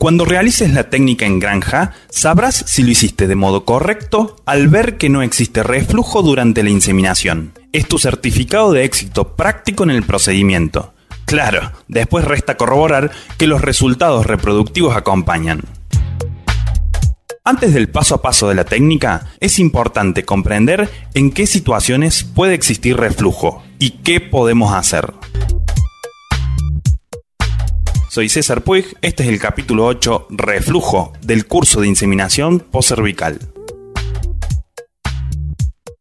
Cuando realices la técnica en granja, sabrás si lo hiciste de modo correcto al ver que no existe reflujo durante la inseminación. Es tu certificado de éxito práctico en el procedimiento. Claro, después resta corroborar que los resultados reproductivos acompañan. Antes del paso a paso de la técnica, es importante comprender en qué situaciones puede existir reflujo y qué podemos hacer. Soy César Puig, este es el capítulo 8, Reflujo, del curso de inseminación postcervical.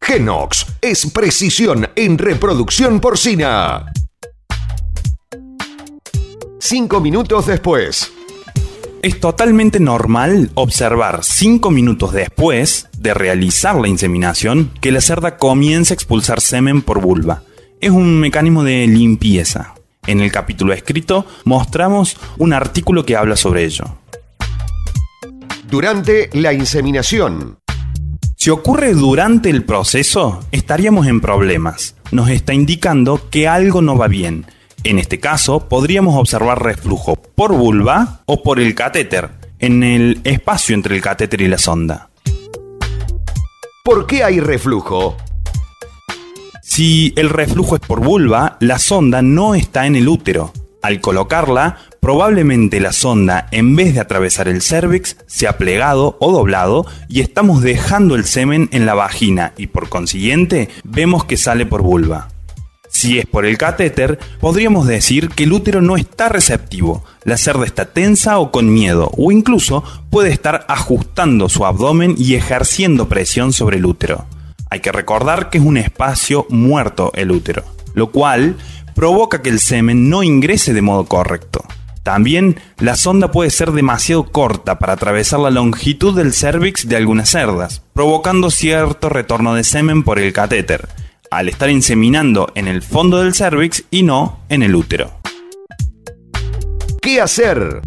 Genox es precisión en reproducción porcina. Cinco minutos después. Es totalmente normal observar cinco minutos después de realizar la inseminación que la cerda comienza a expulsar semen por vulva. Es un mecanismo de limpieza. En el capítulo escrito mostramos un artículo que habla sobre ello. Durante la inseminación. Si ocurre durante el proceso, estaríamos en problemas. Nos está indicando que algo no va bien. En este caso, podríamos observar reflujo por vulva o por el catéter, en el espacio entre el catéter y la sonda. ¿Por qué hay reflujo? Si el reflujo es por vulva, la sonda no está en el útero. Al colocarla, probablemente la sonda, en vez de atravesar el cervix, se ha plegado o doblado y estamos dejando el semen en la vagina y por consiguiente vemos que sale por vulva. Si es por el catéter, podríamos decir que el útero no está receptivo, la cerda está tensa o con miedo, o incluso puede estar ajustando su abdomen y ejerciendo presión sobre el útero. Hay que recordar que es un espacio muerto el útero, lo cual provoca que el semen no ingrese de modo correcto. También la sonda puede ser demasiado corta para atravesar la longitud del cervix de algunas cerdas, provocando cierto retorno de semen por el catéter, al estar inseminando en el fondo del cervix y no en el útero. ¿Qué hacer?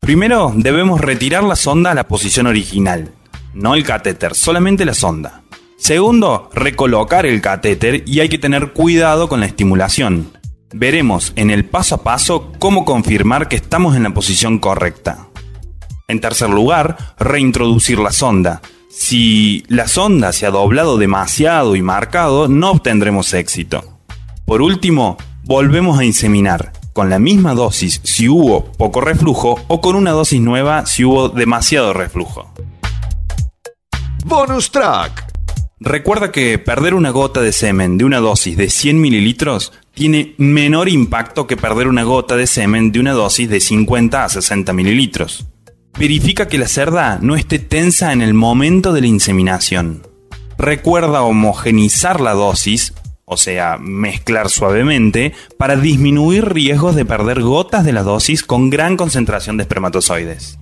Primero debemos retirar la sonda a la posición original, no el catéter, solamente la sonda. Segundo, recolocar el catéter y hay que tener cuidado con la estimulación. Veremos en el paso a paso cómo confirmar que estamos en la posición correcta. En tercer lugar, reintroducir la sonda. Si la sonda se ha doblado demasiado y marcado, no obtendremos éxito. Por último, volvemos a inseminar, con la misma dosis si hubo poco reflujo o con una dosis nueva si hubo demasiado reflujo. Bonus track. Recuerda que perder una gota de semen de una dosis de 100 mililitros tiene menor impacto que perder una gota de semen de una dosis de 50 a 60 mililitros. Verifica que la cerda no esté tensa en el momento de la inseminación. Recuerda homogenizar la dosis, o sea, mezclar suavemente, para disminuir riesgos de perder gotas de la dosis con gran concentración de espermatozoides.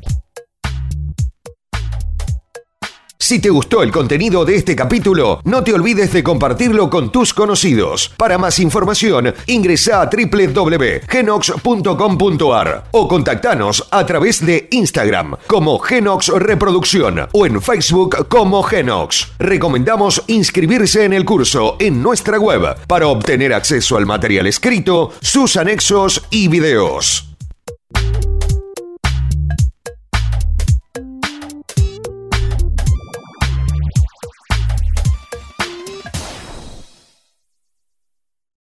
Si te gustó el contenido de este capítulo, no te olvides de compartirlo con tus conocidos. Para más información, ingresa a www.genox.com.ar o contactanos a través de Instagram como Genox Reproducción o en Facebook como Genox. Recomendamos inscribirse en el curso en nuestra web para obtener acceso al material escrito, sus anexos y videos.